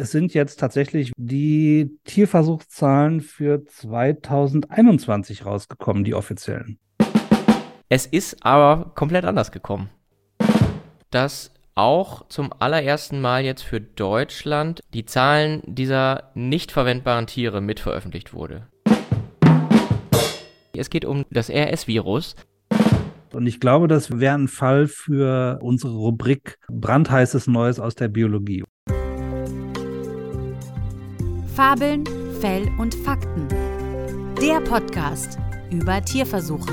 Es sind jetzt tatsächlich die Tierversuchszahlen für 2021 rausgekommen, die offiziellen. Es ist aber komplett anders gekommen. Dass auch zum allerersten Mal jetzt für Deutschland die Zahlen dieser nicht verwendbaren Tiere mit veröffentlicht wurde. Es geht um das RS-Virus. Und ich glaube, das wäre ein Fall für unsere Rubrik Brandheißes Neues aus der Biologie. Fabeln, Fell und Fakten. Der Podcast über Tierversuche.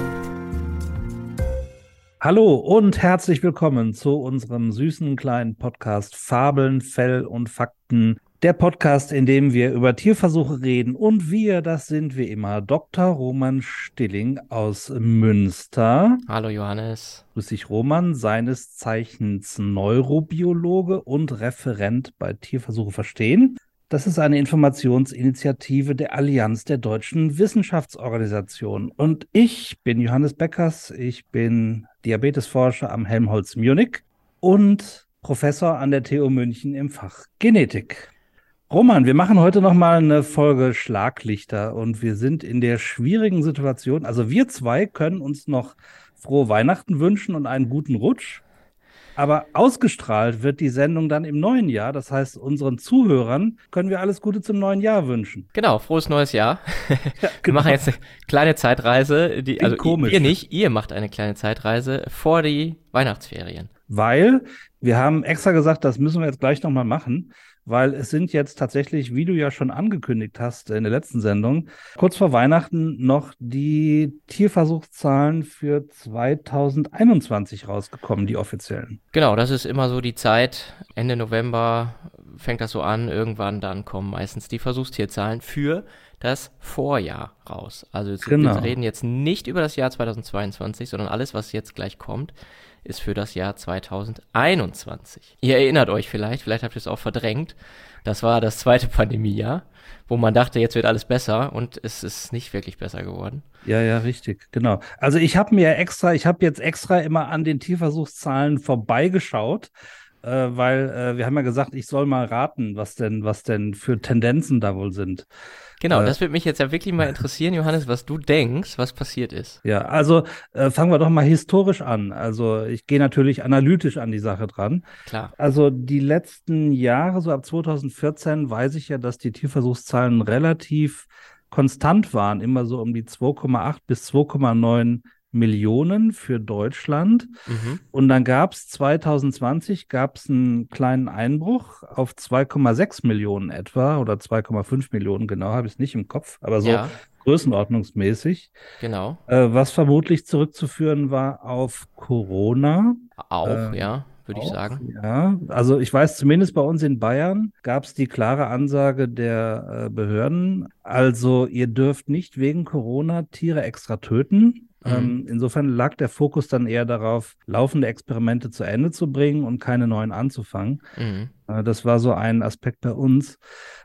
Hallo und herzlich willkommen zu unserem süßen kleinen Podcast Fabeln, Fell und Fakten. Der Podcast, in dem wir über Tierversuche reden und wir, das sind wie immer Dr. Roman Stilling aus Münster. Hallo Johannes. Grüß dich Roman, seines Zeichens Neurobiologe und Referent bei Tierversuche verstehen. Das ist eine Informationsinitiative der Allianz der deutschen Wissenschaftsorganisationen. Und ich bin Johannes Beckers, ich bin Diabetesforscher am Helmholtz Munich und Professor an der TU München im Fach Genetik. Roman, wir machen heute noch mal eine Folge Schlaglichter und wir sind in der schwierigen Situation. Also wir zwei können uns noch frohe Weihnachten wünschen und einen guten Rutsch. Aber ausgestrahlt wird die Sendung dann im neuen Jahr. Das heißt, unseren Zuhörern können wir alles Gute zum neuen Jahr wünschen. Genau, frohes neues Jahr. Ja, genau. Wir machen jetzt eine kleine Zeitreise. Die, also komisch. ihr nicht, ihr macht eine kleine Zeitreise vor die Weihnachtsferien. Weil wir haben extra gesagt, das müssen wir jetzt gleich nochmal machen weil es sind jetzt tatsächlich, wie du ja schon angekündigt hast in der letzten Sendung, kurz vor Weihnachten noch die Tierversuchszahlen für 2021 rausgekommen, die offiziellen. Genau, das ist immer so die Zeit. Ende November fängt das so an, irgendwann dann kommen meistens die Versuchstierzahlen für das Vorjahr raus. Also genau. wir reden jetzt nicht über das Jahr 2022, sondern alles, was jetzt gleich kommt, ist für das Jahr 2021. Ihr erinnert euch vielleicht, vielleicht habt ihr es auch verdrängt. Das war das zweite Pandemiejahr, wo man dachte, jetzt wird alles besser und es ist nicht wirklich besser geworden. Ja, ja, richtig, genau. Also ich habe mir extra, ich habe jetzt extra immer an den Tierversuchszahlen vorbeigeschaut, äh, weil äh, wir haben ja gesagt, ich soll mal raten, was denn, was denn für Tendenzen da wohl sind. Genau, äh, das würde mich jetzt ja wirklich mal interessieren, Johannes, was du denkst, was passiert ist. Ja, also äh, fangen wir doch mal historisch an. Also ich gehe natürlich analytisch an die Sache dran. Klar. Also die letzten Jahre, so ab 2014, weiß ich ja, dass die Tierversuchszahlen relativ konstant waren, immer so um die 2,8 bis 2,9 Millionen für Deutschland. Mhm. Und dann gab es 2020 gab es einen kleinen Einbruch auf 2,6 Millionen etwa oder 2,5 Millionen, genau, habe ich es nicht im Kopf, aber so ja. größenordnungsmäßig. Genau. Äh, was vermutlich zurückzuführen war auf Corona. Auch, äh, ja würde ich sagen. Ja, also ich weiß, zumindest bei uns in Bayern gab es die klare Ansage der äh, Behörden, also ihr dürft nicht wegen Corona Tiere extra töten. Mhm. Ähm, insofern lag der Fokus dann eher darauf, laufende Experimente zu Ende zu bringen und keine neuen anzufangen. Mhm. Äh, das war so ein Aspekt bei uns.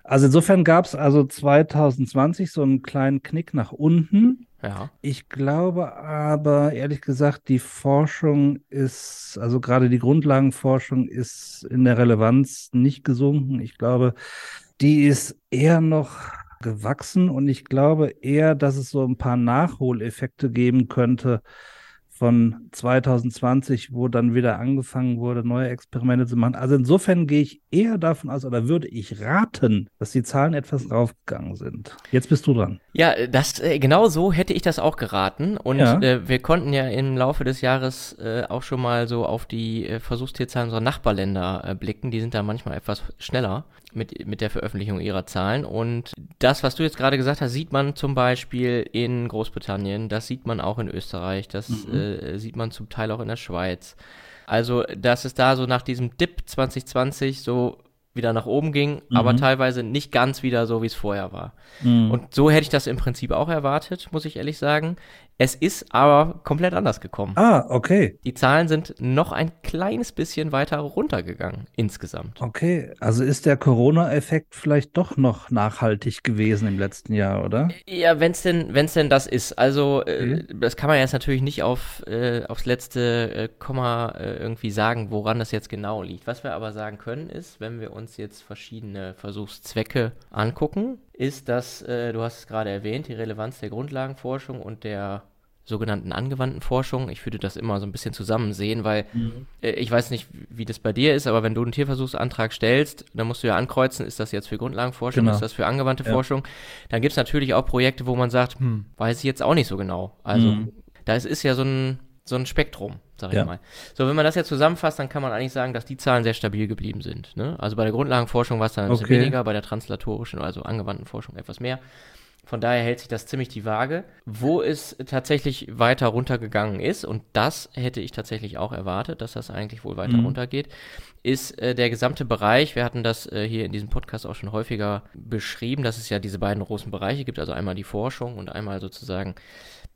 Also insofern gab es also 2020 so einen kleinen Knick nach unten. Ja. Ich glaube aber, ehrlich gesagt, die Forschung ist, also gerade die Grundlagenforschung ist in der Relevanz nicht gesunken. Ich glaube, die ist eher noch gewachsen und ich glaube eher, dass es so ein paar Nachholeffekte geben könnte von 2020, wo dann wieder angefangen wurde, neue Experimente zu machen. Also insofern gehe ich eher davon aus, oder würde ich raten, dass die Zahlen etwas raufgegangen sind. Jetzt bist du dran. Ja, das äh, genau so hätte ich das auch geraten. Und ja. äh, wir konnten ja im Laufe des Jahres äh, auch schon mal so auf die äh, Versuchstierzahlen unserer Nachbarländer äh, blicken. Die sind da manchmal etwas schneller mit, mit der Veröffentlichung ihrer Zahlen. Und das, was du jetzt gerade gesagt hast, sieht man zum Beispiel in Großbritannien, das sieht man auch in Österreich, das mhm. äh, sieht man zum Teil auch in der Schweiz. Also, dass es da so nach diesem Dip 2020 so wieder nach oben ging, mhm. aber teilweise nicht ganz wieder so, wie es vorher war. Mhm. Und so hätte ich das im Prinzip auch erwartet, muss ich ehrlich sagen. Es ist aber komplett anders gekommen. Ah, okay. Die Zahlen sind noch ein kleines bisschen weiter runtergegangen insgesamt. Okay, also ist der Corona-Effekt vielleicht doch noch nachhaltig gewesen im letzten Jahr, oder? Ja, wenn es denn, wenn's denn das ist. Also äh, okay. äh, das kann man jetzt natürlich nicht auf, äh, aufs letzte äh, Komma äh, irgendwie sagen, woran das jetzt genau liegt. Was wir aber sagen können ist, wenn wir uns jetzt verschiedene Versuchszwecke angucken, ist, dass, äh, du hast es gerade erwähnt, die Relevanz der Grundlagenforschung und der sogenannten angewandten Forschung. Ich würde das immer so ein bisschen zusammen sehen, weil mhm. äh, ich weiß nicht, wie das bei dir ist, aber wenn du einen Tierversuchsantrag stellst, dann musst du ja ankreuzen, ist das jetzt für Grundlagenforschung, genau. ist das für angewandte ja. Forschung. Dann gibt es natürlich auch Projekte, wo man sagt, hm, weiß ich jetzt auch nicht so genau. Also mhm. da ist, ist ja so ein, so ein Spektrum, sag ja. ich mal. So, wenn man das jetzt zusammenfasst, dann kann man eigentlich sagen, dass die Zahlen sehr stabil geblieben sind. Ne? Also bei der Grundlagenforschung war es dann ein okay. bisschen weniger, bei der translatorischen, also angewandten Forschung etwas mehr. Von daher hält sich das ziemlich die Waage. Wo es tatsächlich weiter runtergegangen ist, und das hätte ich tatsächlich auch erwartet, dass das eigentlich wohl weiter mhm. runtergeht, ist äh, der gesamte Bereich, wir hatten das äh, hier in diesem Podcast auch schon häufiger beschrieben, dass es ja diese beiden großen Bereiche gibt, also einmal die Forschung und einmal sozusagen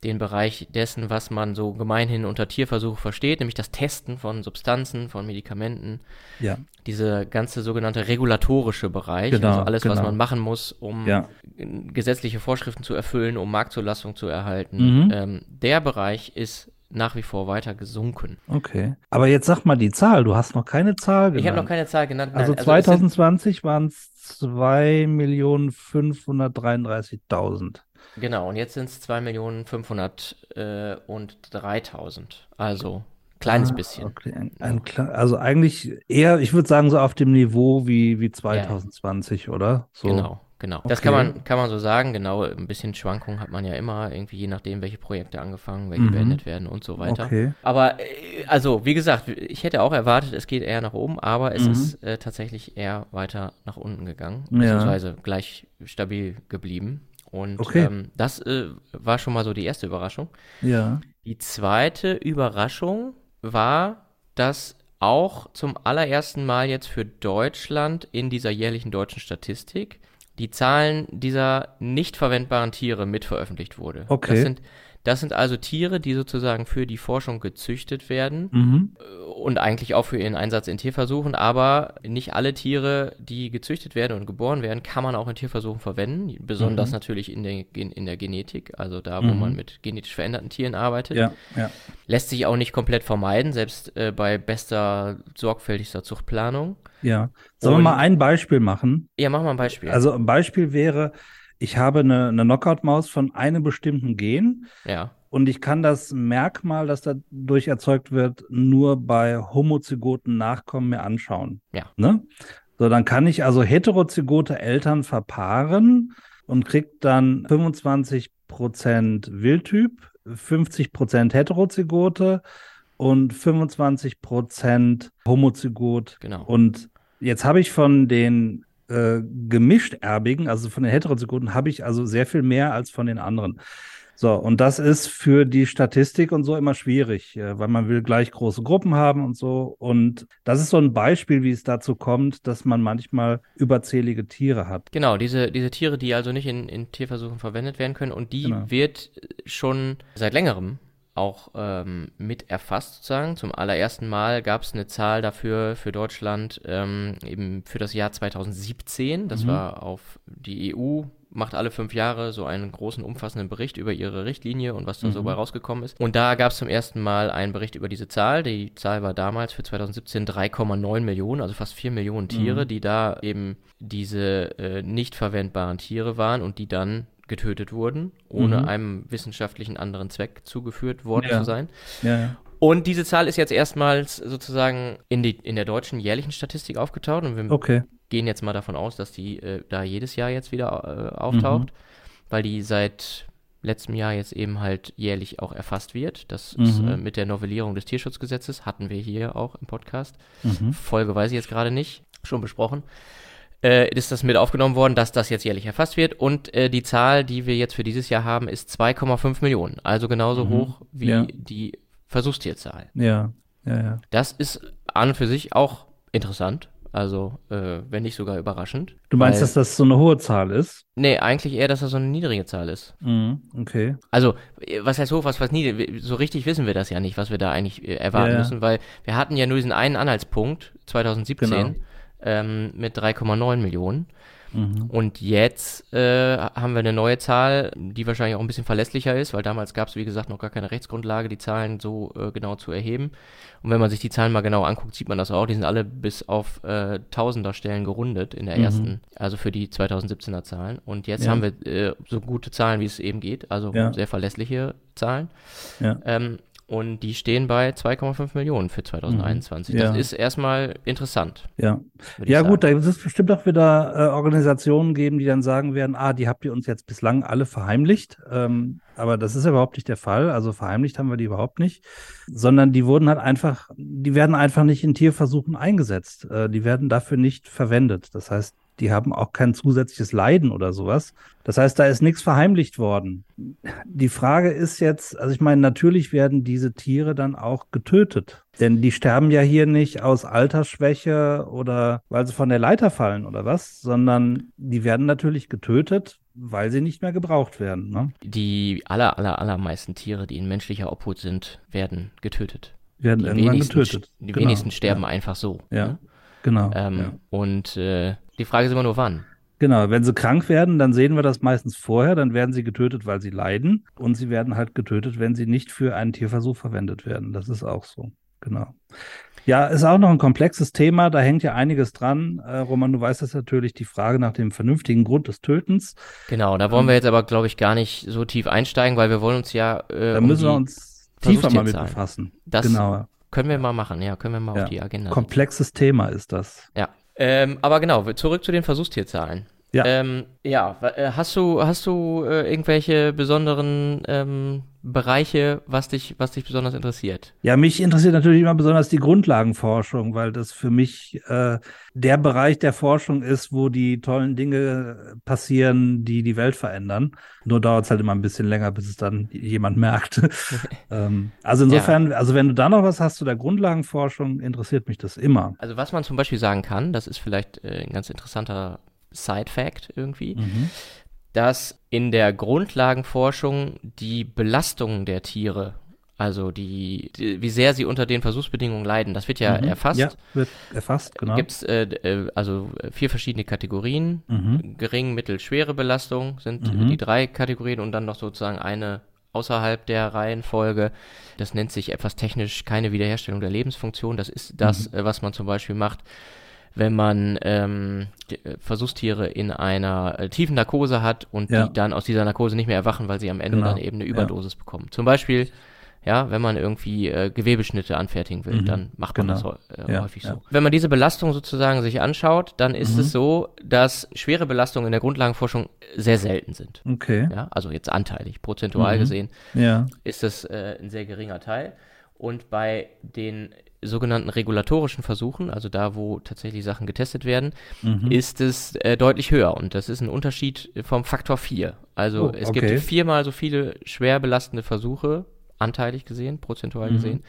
den Bereich dessen, was man so gemeinhin unter Tierversuch versteht, nämlich das Testen von Substanzen, von Medikamenten. Ja. Diese ganze sogenannte regulatorische Bereich, genau, also alles, genau. was man machen muss, um ja. Gesetzliche Vorschriften zu erfüllen, um Marktzulassung zu erhalten. Mhm. Ähm, der Bereich ist nach wie vor weiter gesunken. Okay. Aber jetzt sag mal die Zahl. Du hast noch keine Zahl genannt. Ich habe noch keine Zahl genannt. Nein, also, also 2020 waren es 2.533.000. Genau, und jetzt sind es 2.503.000. Äh, also kleines ah, bisschen. Okay. Ein, ein, also eigentlich eher, ich würde sagen, so auf dem Niveau wie, wie 2020, ja. oder? So. Genau, genau. Okay. Das kann man, kann man so sagen. Genau, ein bisschen Schwankungen hat man ja immer, irgendwie je nachdem, welche Projekte angefangen, welche mhm. beendet werden und so weiter. Okay. Aber, äh, also, wie gesagt, ich hätte auch erwartet, es geht eher nach oben, aber es mhm. ist äh, tatsächlich eher weiter nach unten gegangen, beziehungsweise ja. gleich stabil geblieben. Und okay. ähm, das äh, war schon mal so die erste Überraschung. Ja. Die zweite Überraschung war, dass auch zum allerersten Mal jetzt für Deutschland in dieser jährlichen deutschen Statistik die Zahlen dieser nicht verwendbaren Tiere mit veröffentlicht wurde. Okay. Das sind das sind also Tiere, die sozusagen für die Forschung gezüchtet werden mhm. und eigentlich auch für ihren Einsatz in Tierversuchen, aber nicht alle Tiere, die gezüchtet werden und geboren werden, kann man auch in Tierversuchen verwenden, besonders mhm. natürlich in der, in der Genetik, also da, wo mhm. man mit genetisch veränderten Tieren arbeitet. Ja, ja. Lässt sich auch nicht komplett vermeiden, selbst äh, bei bester, sorgfältigster Zuchtplanung. Ja. Sollen wir mal ein Beispiel machen? Ja, machen wir ein Beispiel. Also ein Beispiel wäre, ich habe eine, eine Knockout-Maus von einem bestimmten Gen. Ja. Und ich kann das Merkmal, das dadurch erzeugt wird, nur bei homozygoten Nachkommen mir anschauen. Ja. Ne? So, dann kann ich also heterozygote Eltern verpaaren und kriege dann 25% Wildtyp, 50% heterozygote und 25% homozygot. Genau. Und jetzt habe ich von den äh, gemischt erbigen, also von den Heterozygoten, habe ich also sehr viel mehr als von den anderen. So, und das ist für die Statistik und so immer schwierig, äh, weil man will gleich große Gruppen haben und so. Und das ist so ein Beispiel, wie es dazu kommt, dass man manchmal überzählige Tiere hat. Genau, diese, diese Tiere, die also nicht in, in Tierversuchen verwendet werden können. Und die genau. wird schon seit längerem auch ähm, mit erfasst sozusagen. Zum allerersten Mal gab es eine Zahl dafür für Deutschland ähm, eben für das Jahr 2017. Das mhm. war auf die EU macht alle fünf Jahre so einen großen, umfassenden Bericht über ihre Richtlinie und was da mhm. so bei rausgekommen ist. Und da gab es zum ersten Mal einen Bericht über diese Zahl. Die Zahl war damals für 2017 3,9 Millionen, also fast 4 Millionen Tiere, mhm. die da eben diese äh, nicht verwendbaren Tiere waren und die dann getötet wurden, ohne mhm. einem wissenschaftlichen anderen Zweck zugeführt worden ja. zu sein. Ja, ja. Und diese Zahl ist jetzt erstmals sozusagen in, die, in der deutschen jährlichen Statistik aufgetaucht. Und wir okay. gehen jetzt mal davon aus, dass die äh, da jedes Jahr jetzt wieder äh, auftaucht, mhm. weil die seit letztem Jahr jetzt eben halt jährlich auch erfasst wird. Das mhm. ist äh, mit der Novellierung des Tierschutzgesetzes, hatten wir hier auch im Podcast. Mhm. Folge weiß ich jetzt gerade nicht, schon besprochen äh, ist das mit aufgenommen worden, dass das jetzt jährlich erfasst wird. Und äh, die Zahl, die wir jetzt für dieses Jahr haben, ist 2,5 Millionen. Also genauso mhm. hoch wie ja. die Versuchstierzahl. Ja, ja, ja. Das ist an und für sich auch interessant. Also, äh, wenn nicht sogar überraschend. Du meinst, weil, dass das so eine hohe Zahl ist? Nee, eigentlich eher, dass das so eine niedrige Zahl ist. Mhm, okay. Also, was heißt hoch, was, was niedrig? So richtig wissen wir das ja nicht, was wir da eigentlich äh, erwarten ja, ja. müssen, weil wir hatten ja nur diesen einen Anhaltspunkt 2017 genau. Ähm, mit 3,9 Millionen. Mhm. Und jetzt äh, haben wir eine neue Zahl, die wahrscheinlich auch ein bisschen verlässlicher ist, weil damals gab es, wie gesagt, noch gar keine Rechtsgrundlage, die Zahlen so äh, genau zu erheben. Und wenn man sich die Zahlen mal genau anguckt, sieht man das auch. Die sind alle bis auf äh, Tausender-Stellen gerundet in der mhm. ersten, also für die 2017er Zahlen. Und jetzt ja. haben wir äh, so gute Zahlen, wie es eben geht, also ja. sehr verlässliche Zahlen. Ja. Ähm, und die stehen bei 2,5 Millionen für 2021. Mhm. Ja. Das ist erstmal interessant. Ja, ja gut, da wird es bestimmt auch wieder äh, Organisationen geben, die dann sagen werden, ah, die habt ihr uns jetzt bislang alle verheimlicht. Ähm, aber das ist ja überhaupt nicht der Fall. Also verheimlicht haben wir die überhaupt nicht, sondern die wurden halt einfach, die werden einfach nicht in Tierversuchen eingesetzt. Äh, die werden dafür nicht verwendet. Das heißt, die haben auch kein zusätzliches Leiden oder sowas. Das heißt, da ist nichts verheimlicht worden. Die Frage ist jetzt, also ich meine, natürlich werden diese Tiere dann auch getötet. Denn die sterben ja hier nicht aus Altersschwäche oder weil sie von der Leiter fallen oder was, sondern die werden natürlich getötet, weil sie nicht mehr gebraucht werden. Ne? Die aller, aller, allermeisten Tiere, die in menschlicher Obhut sind, werden getötet. Werden die irgendwann getötet. Die genau. wenigsten sterben ja. einfach so. Ja, ne? Genau. Ähm, ja. Und äh, die Frage ist immer nur, wann. Genau, wenn sie krank werden, dann sehen wir das meistens vorher, dann werden sie getötet, weil sie leiden und sie werden halt getötet, wenn sie nicht für einen Tierversuch verwendet werden. Das ist auch so, genau. Ja, ist auch noch ein komplexes Thema, da hängt ja einiges dran. Äh, Roman, du weißt das natürlich, die Frage nach dem vernünftigen Grund des Tötens. Genau, da wollen ähm, wir jetzt aber, glaube ich, gar nicht so tief einsteigen, weil wir wollen uns ja. Äh, da müssen um wir uns tiefer mal mit befassen. Das genau. Können wir mal machen, ja, können wir mal ja. auf die Agenda. Komplexes setzen. Thema ist das. Ja, ähm, aber genau, zurück zu den Versuchstierzahlen. Ja. Ähm, ja, äh, hast du, hast du äh, irgendwelche besonderen ähm, Bereiche, was dich, was dich besonders interessiert? Ja, mich interessiert natürlich immer besonders die Grundlagenforschung, weil das für mich äh, der Bereich der Forschung ist, wo die tollen Dinge passieren, die die Welt verändern. Nur dauert es halt immer ein bisschen länger, bis es dann jemand merkt. ähm, also insofern, ja. also wenn du da noch was hast zu der Grundlagenforschung, interessiert mich das immer. Also was man zum Beispiel sagen kann, das ist vielleicht äh, ein ganz interessanter Side-Fact irgendwie. Mhm dass in der Grundlagenforschung die Belastung der Tiere, also die, die, wie sehr sie unter den Versuchsbedingungen leiden, das wird ja mhm. erfasst. Ja, wird erfasst, genau. Gibt es äh, äh, also vier verschiedene Kategorien. Mhm. Gering, mittel, schwere Belastung sind mhm. die drei Kategorien und dann noch sozusagen eine außerhalb der Reihenfolge. Das nennt sich etwas technisch keine Wiederherstellung der Lebensfunktion. Das ist das, mhm. äh, was man zum Beispiel macht, wenn man ähm, äh, Versuchstiere in einer äh, tiefen Narkose hat und ja. die dann aus dieser Narkose nicht mehr erwachen, weil sie am Ende genau. dann eben eine Überdosis ja. bekommen. Zum Beispiel, ja, wenn man irgendwie äh, Gewebeschnitte anfertigen will, mhm. dann macht man genau. das äh, ja. häufig so. Wenn man diese Belastung sozusagen sich anschaut, dann ist mhm. es so, dass schwere Belastungen in der Grundlagenforschung sehr selten sind. Okay. Ja, also jetzt anteilig, prozentual mhm. gesehen, ja. ist das äh, ein sehr geringer Teil. Und bei den sogenannten regulatorischen Versuchen, also da, wo tatsächlich Sachen getestet werden, mhm. ist es äh, deutlich höher. Und das ist ein Unterschied vom Faktor 4. Also oh, es okay. gibt viermal so viele schwer belastende Versuche, anteilig gesehen, prozentual mhm. gesehen,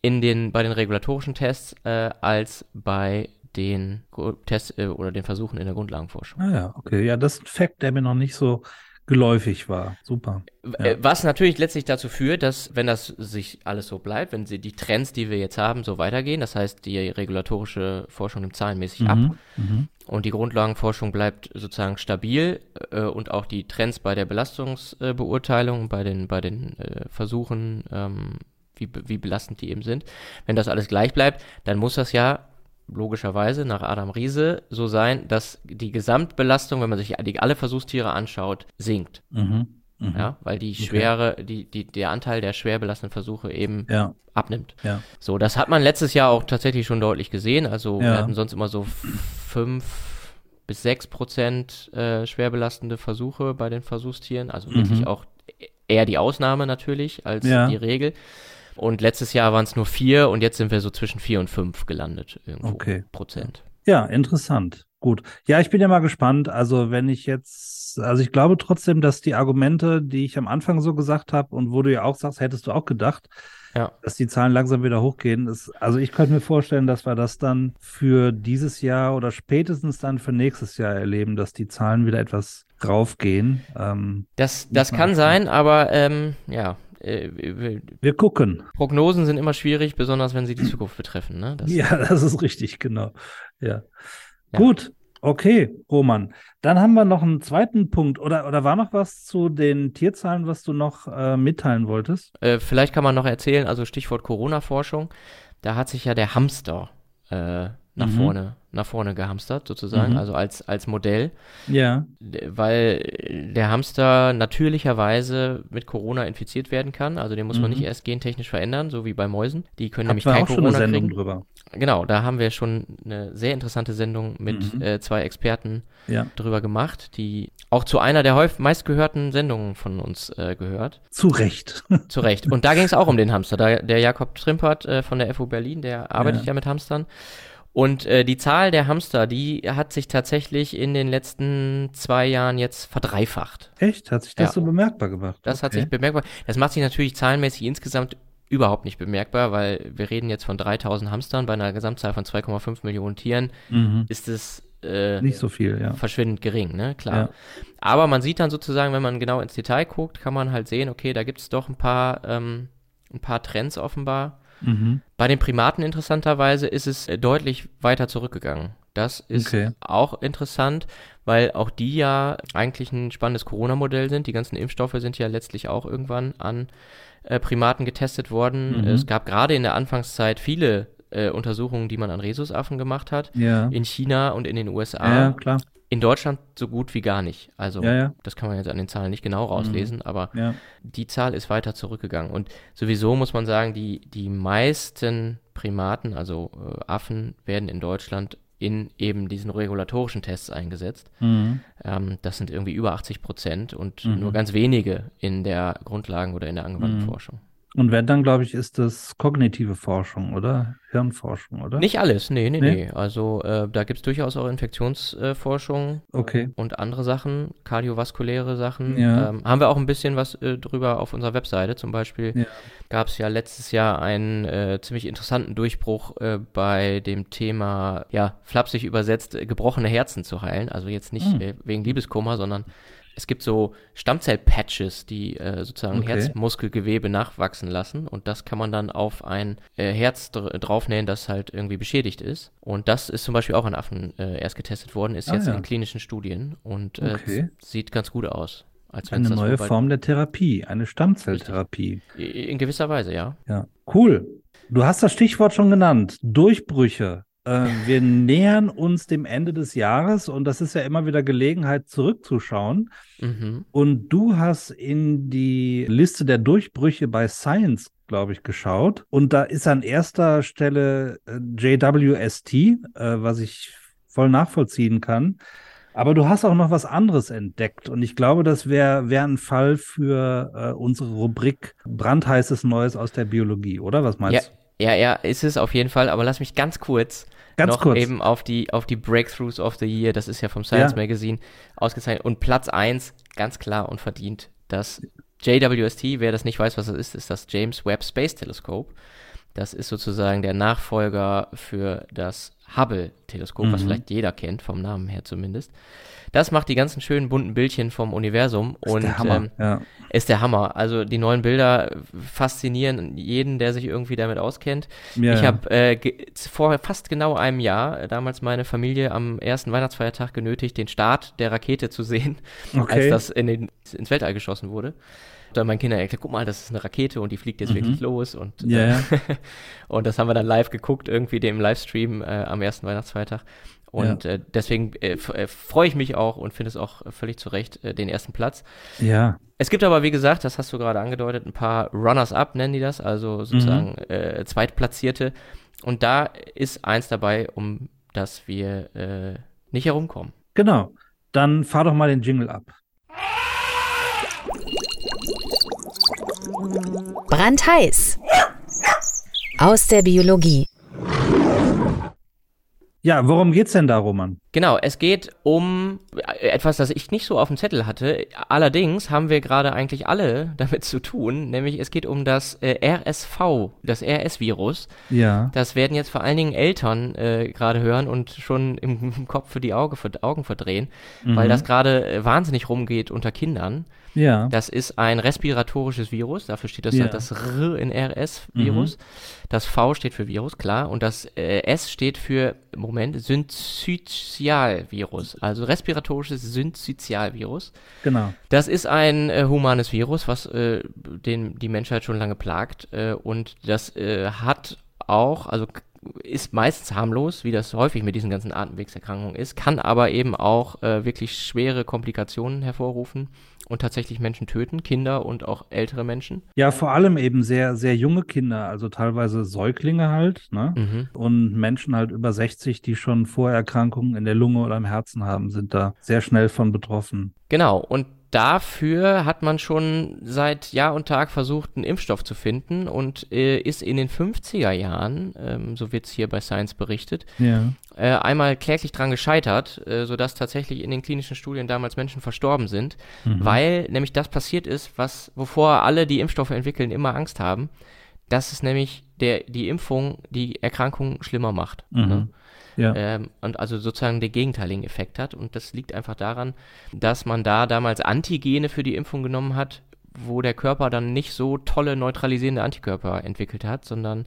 in den, bei den regulatorischen Tests äh, als bei den Tests äh, oder den Versuchen in der Grundlagenforschung. Ah ja, okay. Ja, das ist ein Fakt, der mir noch nicht so geläufig war. Super. Ja. Was natürlich letztlich dazu führt, dass, wenn das sich alles so bleibt, wenn sie die Trends, die wir jetzt haben, so weitergehen, das heißt, die regulatorische Forschung nimmt zahlenmäßig mhm. ab mhm. und die Grundlagenforschung bleibt sozusagen stabil äh, und auch die Trends bei der Belastungsbeurteilung, äh, bei den, bei den äh, Versuchen, ähm, wie, wie belastend die eben sind, wenn das alles gleich bleibt, dann muss das ja logischerweise nach Adam Riese so sein, dass die Gesamtbelastung, wenn man sich die, alle Versuchstiere anschaut, sinkt. Mhm. Mhm. Ja, weil die schwere, okay. die, die, der Anteil der schwer belastenden Versuche eben ja. abnimmt. Ja. So, das hat man letztes Jahr auch tatsächlich schon deutlich gesehen. Also ja. wir hatten sonst immer so fünf bis sechs Prozent äh, schwer belastende Versuche bei den Versuchstieren. Also mhm. wirklich auch eher die Ausnahme natürlich als die Regel. Und letztes Jahr waren es nur vier und jetzt sind wir so zwischen vier und fünf gelandet irgendwo okay. Prozent. Ja, interessant. Gut. Ja, ich bin ja mal gespannt. Also, wenn ich jetzt, also ich glaube trotzdem, dass die Argumente, die ich am Anfang so gesagt habe und wo du ja auch sagst, hättest du auch gedacht, ja. dass die Zahlen langsam wieder hochgehen. Ist, also ich könnte mir vorstellen, dass wir das dann für dieses Jahr oder spätestens dann für nächstes Jahr erleben, dass die Zahlen wieder etwas raufgehen. Ähm, das das kann sein, aber ähm, ja. Äh, wir gucken. Prognosen sind immer schwierig, besonders wenn sie die Zukunft betreffen. Ne? Das ja, das ist richtig, genau. Ja. ja. Gut, Okay, Roman. Dann haben wir noch einen zweiten Punkt. Oder, oder war noch was zu den Tierzahlen, was du noch äh, mitteilen wolltest? Äh, vielleicht kann man noch erzählen, also Stichwort Corona-Forschung. Da hat sich ja der Hamster äh, nach mhm. vorne nach vorne gehamstert, sozusagen, mhm. also als, als Modell. Ja. Weil der Hamster natürlicherweise mit Corona infiziert werden kann. Also den muss mhm. man nicht erst gentechnisch verändern, so wie bei Mäusen. Die können Habt nämlich kein Corona schon eine Sendung kriegen. drüber. Genau, da haben wir schon eine sehr interessante Sendung mit mhm. äh, zwei Experten ja. drüber gemacht, die auch zu einer der häufig meistgehörten Sendungen von uns äh, gehört. Zu Recht. zu Recht. Und da ging es auch um den Hamster. Da, der Jakob Trimpert äh, von der FU Berlin, der arbeitet ja, ja mit Hamstern. Und äh, die Zahl der Hamster, die hat sich tatsächlich in den letzten zwei Jahren jetzt verdreifacht. Echt? Hat sich das ja. so bemerkbar gemacht? Das okay. hat sich bemerkbar. Das macht sich natürlich zahlenmäßig insgesamt überhaupt nicht bemerkbar, weil wir reden jetzt von 3000 Hamstern bei einer Gesamtzahl von 2,5 Millionen Tieren. Mhm. Ist es äh, nicht so viel, ja. Verschwindend gering, ne? Klar. Ja. Aber man sieht dann sozusagen, wenn man genau ins Detail guckt, kann man halt sehen, okay, da gibt es doch ein paar, ähm, ein paar Trends offenbar. Mhm. Bei den Primaten interessanterweise ist es äh, deutlich weiter zurückgegangen. Das ist okay. auch interessant, weil auch die ja eigentlich ein spannendes Corona-Modell sind. Die ganzen Impfstoffe sind ja letztlich auch irgendwann an äh, Primaten getestet worden. Mhm. Es gab gerade in der Anfangszeit viele äh, Untersuchungen, die man an Rhesusaffen gemacht hat. Ja. In China und in den USA. Ja, klar. In Deutschland so gut wie gar nicht. Also ja, ja. das kann man jetzt an den Zahlen nicht genau rauslesen, mhm. aber ja. die Zahl ist weiter zurückgegangen. Und sowieso muss man sagen, die, die meisten Primaten, also äh, Affen, werden in Deutschland in eben diesen regulatorischen Tests eingesetzt. Mhm. Ähm, das sind irgendwie über 80 Prozent und mhm. nur ganz wenige in der Grundlagen- oder in der angewandten mhm. Forschung. Und wenn dann, glaube ich, ist das kognitive Forschung, oder? Hirnforschung, oder? Nicht alles, nee, nee, nee. nee. Also äh, da gibt es durchaus auch Infektionsforschung äh, okay. und andere Sachen, kardiovaskuläre Sachen. Ja. Ähm, haben wir auch ein bisschen was äh, drüber auf unserer Webseite. Zum Beispiel ja. gab es ja letztes Jahr einen äh, ziemlich interessanten Durchbruch äh, bei dem Thema, ja, flapsig übersetzt, äh, gebrochene Herzen zu heilen. Also jetzt nicht hm. wegen Liebeskummer, sondern es gibt so Stammzellpatches, die äh, sozusagen okay. Herzmuskelgewebe nachwachsen lassen und das kann man dann auf ein äh, Herz dr draufnähen, das halt irgendwie beschädigt ist. Und das ist zum Beispiel auch an Affen äh, erst getestet worden, ist ah, jetzt ja. in klinischen Studien und äh, okay. sieht ganz gut aus. eine neue Form der Therapie, eine Stammzelltherapie. In gewisser Weise, ja. Ja, cool. Du hast das Stichwort schon genannt. Durchbrüche. Äh, wir nähern uns dem Ende des Jahres und das ist ja immer wieder Gelegenheit, zurückzuschauen. Mhm. Und du hast in die Liste der Durchbrüche bei Science, glaube ich, geschaut. Und da ist an erster Stelle äh, JWST, äh, was ich voll nachvollziehen kann. Aber du hast auch noch was anderes entdeckt und ich glaube, das wäre wär ein Fall für äh, unsere Rubrik brandheißes Neues aus der Biologie, oder? Was meinst du? Ja, ja, ist es auf jeden Fall, aber lass mich ganz kurz ganz noch kurz. eben auf die, auf die Breakthroughs of the Year, das ist ja vom Science ja. Magazine ausgezeichnet. Und Platz 1, ganz klar und verdient, das JWST, wer das nicht weiß, was das ist, ist das James Webb Space Telescope. Das ist sozusagen der Nachfolger für das Hubble-Teleskop, mhm. was vielleicht jeder kennt, vom Namen her zumindest. Das macht die ganzen schönen bunten Bildchen vom Universum ist und der Hammer, ähm, ja. ist der Hammer. Also die neuen Bilder faszinieren jeden, der sich irgendwie damit auskennt. Ja, ich habe äh, vor fast genau einem Jahr äh, damals meine Familie am ersten Weihnachtsfeiertag genötigt, den Start der Rakete zu sehen, okay. als das in den, ins Weltall geschossen wurde dann meinen Kindern erklärt, guck mal, das ist eine Rakete und die fliegt jetzt mhm. wirklich los und ja, äh, und das haben wir dann live geguckt, irgendwie dem Livestream äh, am ersten Weihnachtsfeiertag und ja. äh, deswegen äh, äh, freue ich mich auch und finde es auch völlig zu Recht äh, den ersten Platz. Ja. Es gibt aber, wie gesagt, das hast du gerade angedeutet, ein paar Runners-up nennen die das, also sozusagen mhm. äh, Zweitplatzierte. Und da ist eins dabei, um das wir nicht herumkommen. Genau. Dann fahr doch mal den Jingle ab. Brandheiß. Aus der Biologie. Ja, worum geht's denn da, Roman? Genau, es geht um etwas, das ich nicht so auf dem Zettel hatte. Allerdings haben wir gerade eigentlich alle damit zu tun, nämlich es geht um das äh, RSV, das RS-Virus. Ja. Das werden jetzt vor allen Dingen Eltern äh, gerade hören und schon im Kopf für die Auge, Augen verdrehen, mhm. weil das gerade äh, wahnsinnig rumgeht unter Kindern. Ja. Das ist ein respiratorisches Virus, dafür steht das ja. das R in RS Virus. Mhm. Das V steht für Virus, klar, und das äh, S steht für Moment Syncytialvirus, also respiratorisches Syncytialvirus. Genau. Das ist ein äh, humanes Virus, was äh, den die Menschheit schon lange plagt äh, und das äh, hat auch, also ist meistens harmlos, wie das häufig mit diesen ganzen Atemwegserkrankungen ist, kann aber eben auch äh, wirklich schwere Komplikationen hervorrufen und tatsächlich Menschen töten, Kinder und auch ältere Menschen. Ja, vor allem eben sehr, sehr junge Kinder, also teilweise Säuglinge halt, ne? Mhm. Und Menschen halt über 60, die schon Vorerkrankungen in der Lunge oder im Herzen haben, sind da sehr schnell von betroffen. Genau, und dafür hat man schon seit Jahr und Tag versucht, einen Impfstoff zu finden und äh, ist in den 50er Jahren, ähm, so wird es hier bei Science berichtet, ja. äh, einmal kläglich dran gescheitert, äh, sodass tatsächlich in den klinischen Studien damals Menschen verstorben sind, mhm. weil nämlich das passiert ist, was, wovor alle, die Impfstoffe entwickeln, immer Angst haben, dass es nämlich der, die Impfung die Erkrankung schlimmer macht. Mhm. Ne? Ja. Ähm, und also sozusagen den gegenteiligen Effekt hat. Und das liegt einfach daran, dass man da damals Antigene für die Impfung genommen hat, wo der Körper dann nicht so tolle neutralisierende Antikörper entwickelt hat, sondern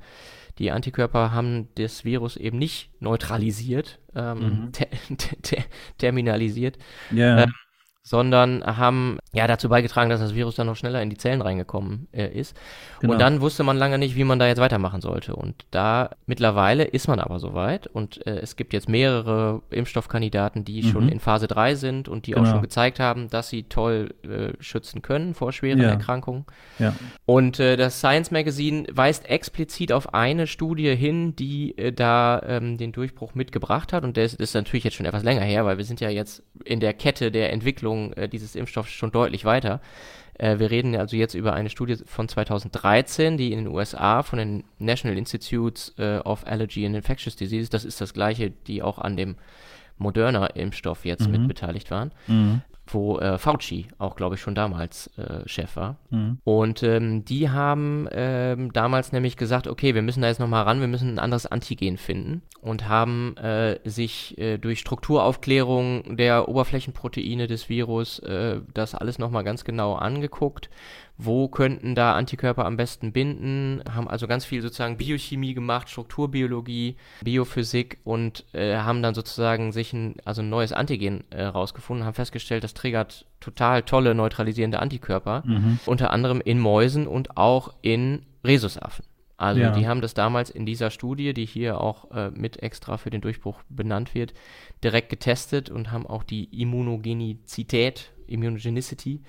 die Antikörper haben das Virus eben nicht neutralisiert, ähm, mhm. ter ter terminalisiert, ja. ähm, sondern haben ja dazu beigetragen, dass das Virus dann noch schneller in die Zellen reingekommen äh, ist. Genau. Und dann wusste man lange nicht, wie man da jetzt weitermachen sollte. Und da mittlerweile ist man aber soweit und äh, es gibt jetzt mehrere Impfstoffkandidaten, die mhm. schon in Phase 3 sind und die genau. auch schon gezeigt haben, dass sie toll äh, schützen können vor schweren ja. Erkrankungen. Ja. Und äh, das Science Magazine weist explizit auf eine Studie hin, die äh, da ähm, den Durchbruch mitgebracht hat. Und das ist natürlich jetzt schon etwas länger her, weil wir sind ja jetzt in der Kette der Entwicklung Entwicklung äh, dieses Impfstoffs schon deutlich weiter. Äh, wir reden also jetzt über eine Studie von 2013, die in den USA von den National Institutes äh, of Allergy and Infectious Diseases, das ist das gleiche, die auch an dem Moderna-Impfstoff jetzt mhm. mit beteiligt waren, mhm wo äh, Fauci auch, glaube ich, schon damals äh, Chef war. Mhm. Und ähm, die haben ähm, damals nämlich gesagt, okay, wir müssen da jetzt nochmal ran, wir müssen ein anderes Antigen finden und haben äh, sich äh, durch Strukturaufklärung der Oberflächenproteine des Virus äh, das alles nochmal ganz genau angeguckt wo könnten da Antikörper am besten binden, haben also ganz viel sozusagen Biochemie gemacht, Strukturbiologie, Biophysik und äh, haben dann sozusagen sich ein, also ein neues Antigen äh, rausgefunden, haben festgestellt, das triggert total tolle neutralisierende Antikörper, mhm. unter anderem in Mäusen und auch in Rhesusaffen. Also ja. die haben das damals in dieser Studie, die hier auch äh, mit extra für den Durchbruch benannt wird, direkt getestet und haben auch die Immunogenizität Immunogenicity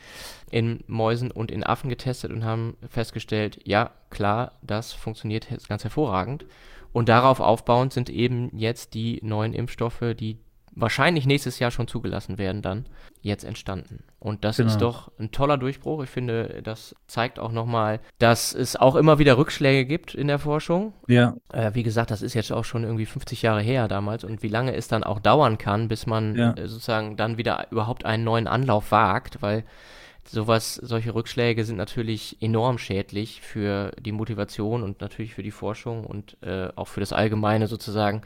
in Mäusen und in Affen getestet und haben festgestellt, ja, klar, das funktioniert ganz hervorragend. Und darauf aufbauend sind eben jetzt die neuen Impfstoffe, die wahrscheinlich nächstes Jahr schon zugelassen werden, dann jetzt entstanden. Und das genau. ist doch ein toller Durchbruch. Ich finde, das zeigt auch nochmal, dass es auch immer wieder Rückschläge gibt in der Forschung. Ja. Äh, wie gesagt, das ist jetzt auch schon irgendwie 50 Jahre her damals und wie lange es dann auch dauern kann, bis man ja. äh, sozusagen dann wieder überhaupt einen neuen Anlauf wagt, weil sowas, solche Rückschläge sind natürlich enorm schädlich für die Motivation und natürlich für die Forschung und äh, auch für das Allgemeine sozusagen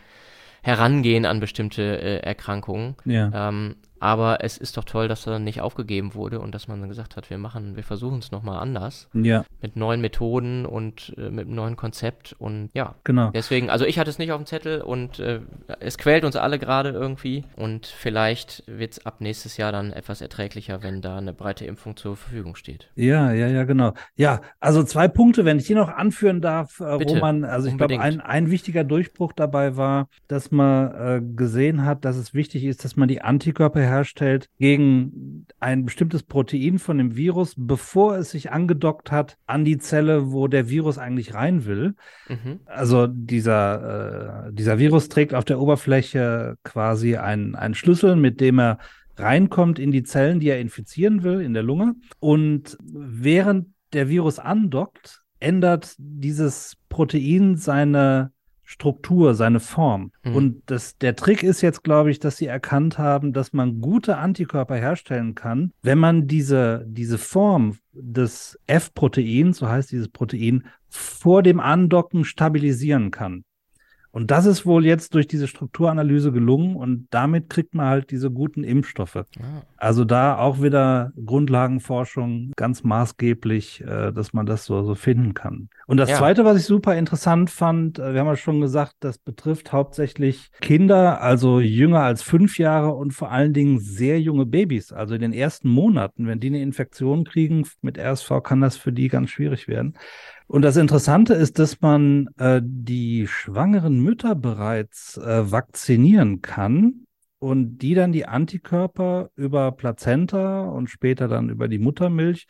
Herangehen an bestimmte äh, Erkrankungen. Ja. Ähm, aber es ist doch toll, dass da nicht aufgegeben wurde und dass man dann gesagt hat, wir machen, wir versuchen es nochmal anders. Ja. Mit neuen Methoden und äh, mit einem neuen Konzept und ja. Genau. Deswegen, also ich hatte es nicht auf dem Zettel und äh, es quält uns alle gerade irgendwie und vielleicht wird es ab nächstes Jahr dann etwas erträglicher, wenn da eine breite Impfung zur Verfügung steht. Ja, ja, ja, genau. Ja, also zwei Punkte, wenn ich die noch anführen darf, äh, Bitte, Roman. Also ich glaube, ein, ein wichtiger Durchbruch dabei war, dass man äh, gesehen hat, dass es wichtig ist, dass man die Antikörper herstellt gegen ein bestimmtes Protein von dem Virus, bevor es sich angedockt hat an die Zelle, wo der Virus eigentlich rein will. Mhm. Also dieser, äh, dieser Virus trägt auf der Oberfläche quasi einen, einen Schlüssel, mit dem er reinkommt in die Zellen, die er infizieren will, in der Lunge. Und während der Virus andockt, ändert dieses Protein seine Struktur, seine Form. Mhm. Und das, der Trick ist jetzt, glaube ich, dass sie erkannt haben, dass man gute Antikörper herstellen kann, wenn man diese, diese Form des F-Proteins, so heißt dieses Protein, vor dem Andocken stabilisieren kann. Und das ist wohl jetzt durch diese Strukturanalyse gelungen und damit kriegt man halt diese guten Impfstoffe. Ah. Also da auch wieder Grundlagenforschung ganz maßgeblich, äh, dass man das so, so finden kann. Und das ja. Zweite, was ich super interessant fand, äh, wir haben ja schon gesagt, das betrifft hauptsächlich Kinder, also jünger als fünf Jahre und vor allen Dingen sehr junge Babys. Also in den ersten Monaten, wenn die eine Infektion kriegen mit RSV, kann das für die ganz schwierig werden. Und das Interessante ist, dass man äh, die schwangeren Mütter bereits äh, vakzinieren kann und die dann die Antikörper über Plazenta und später dann über die Muttermilch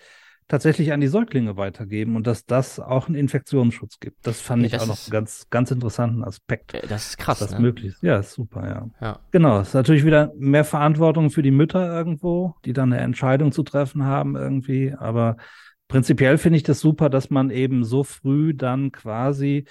tatsächlich an die Säuglinge weitergeben und dass das auch einen Infektionsschutz gibt. Das fand ja, ich auch noch einen ganz, ganz interessanten Aspekt. Das ist krass. Das ne? möglich ist. Ja, ist super, ja. ja. Genau, ist natürlich wieder mehr Verantwortung für die Mütter irgendwo, die dann eine Entscheidung zu treffen haben irgendwie, aber prinzipiell finde ich das super, dass man eben so früh dann quasi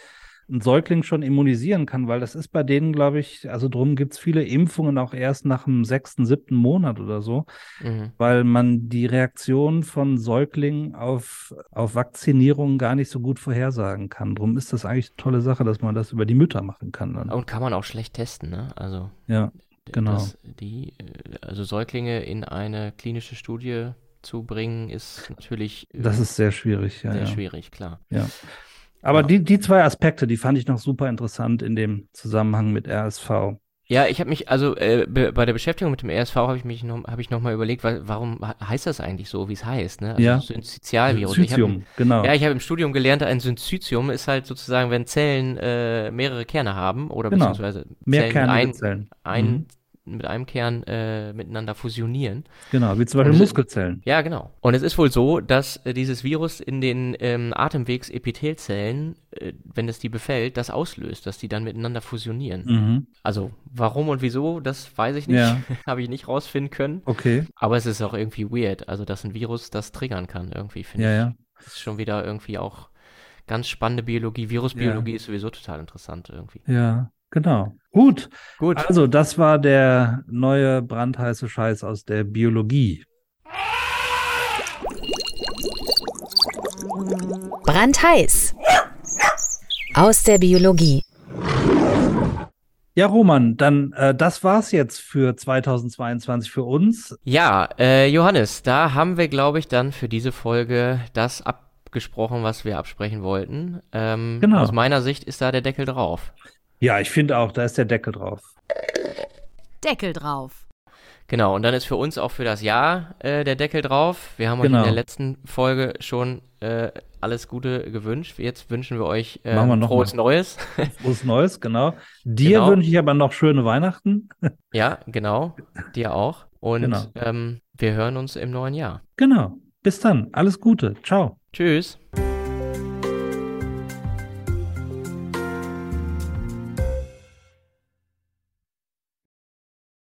einen Säugling schon immunisieren kann, weil das ist bei denen, glaube ich, also drum gibt es viele Impfungen auch erst nach dem sechsten, siebten Monat oder so, mhm. weil man die Reaktion von Säuglingen auf, auf Vakzinierung gar nicht so gut vorhersagen kann. Drum ist das eigentlich eine tolle Sache, dass man das über die Mütter machen kann. Dann. Und kann man auch schlecht testen, ne? Also ja, genau. die, also Säuglinge in eine klinische Studie zu bringen, ist natürlich. Äh, das ist sehr schwierig, ja. Sehr ja. schwierig, klar. Ja. Aber ja. die, die zwei Aspekte, die fand ich noch super interessant in dem Zusammenhang mit RSV. Ja, ich habe mich, also äh, bei der Beschäftigung mit dem RSV habe ich mich noch, habe ich noch mal überlegt, weil, warum heißt das eigentlich so, wie es heißt, ne? Also ja. Syncytialvirus. Syncytium, genau. Ja, ich habe im Studium gelernt, ein Syncytium ist halt sozusagen, wenn Zellen äh, mehrere Kerne haben oder genau. beziehungsweise Mehr Kerne ein, Zellen. ein mhm mit einem Kern äh, miteinander fusionieren. Genau, wie zum Beispiel Muskelzellen. Ja, genau. Und es ist wohl so, dass äh, dieses Virus in den ähm, Atemwegsepithelzellen, äh, wenn es die befällt, das auslöst, dass die dann miteinander fusionieren. Mhm. Also warum und wieso, das weiß ich nicht. Ja. Habe ich nicht rausfinden können. Okay. Aber es ist auch irgendwie weird. Also dass ein Virus das triggern kann, irgendwie, finde ja, ich. Ja. Das ist schon wieder irgendwie auch ganz spannende Biologie. Virusbiologie ja. ist sowieso total interessant irgendwie. Ja. Genau. Gut. Gut. Also, das war der neue brandheiße Scheiß aus der Biologie. Brandheiß. Aus der Biologie. Ja, Roman, dann äh, das war's jetzt für 2022 für uns. Ja, äh, Johannes, da haben wir, glaube ich, dann für diese Folge das abgesprochen, was wir absprechen wollten. Ähm, genau. Aus meiner Sicht ist da der Deckel drauf. Ja, ich finde auch, da ist der Deckel drauf. Deckel drauf. Genau, und dann ist für uns auch für das Jahr äh, der Deckel drauf. Wir haben euch genau. in der letzten Folge schon äh, alles Gute gewünscht. Jetzt wünschen wir euch äh, wir frohes mal. Neues. Frohes Neues, genau. Dir genau. wünsche ich aber noch schöne Weihnachten. ja, genau. Dir auch. Und genau. ähm, wir hören uns im neuen Jahr. Genau. Bis dann. Alles Gute. Ciao. Tschüss.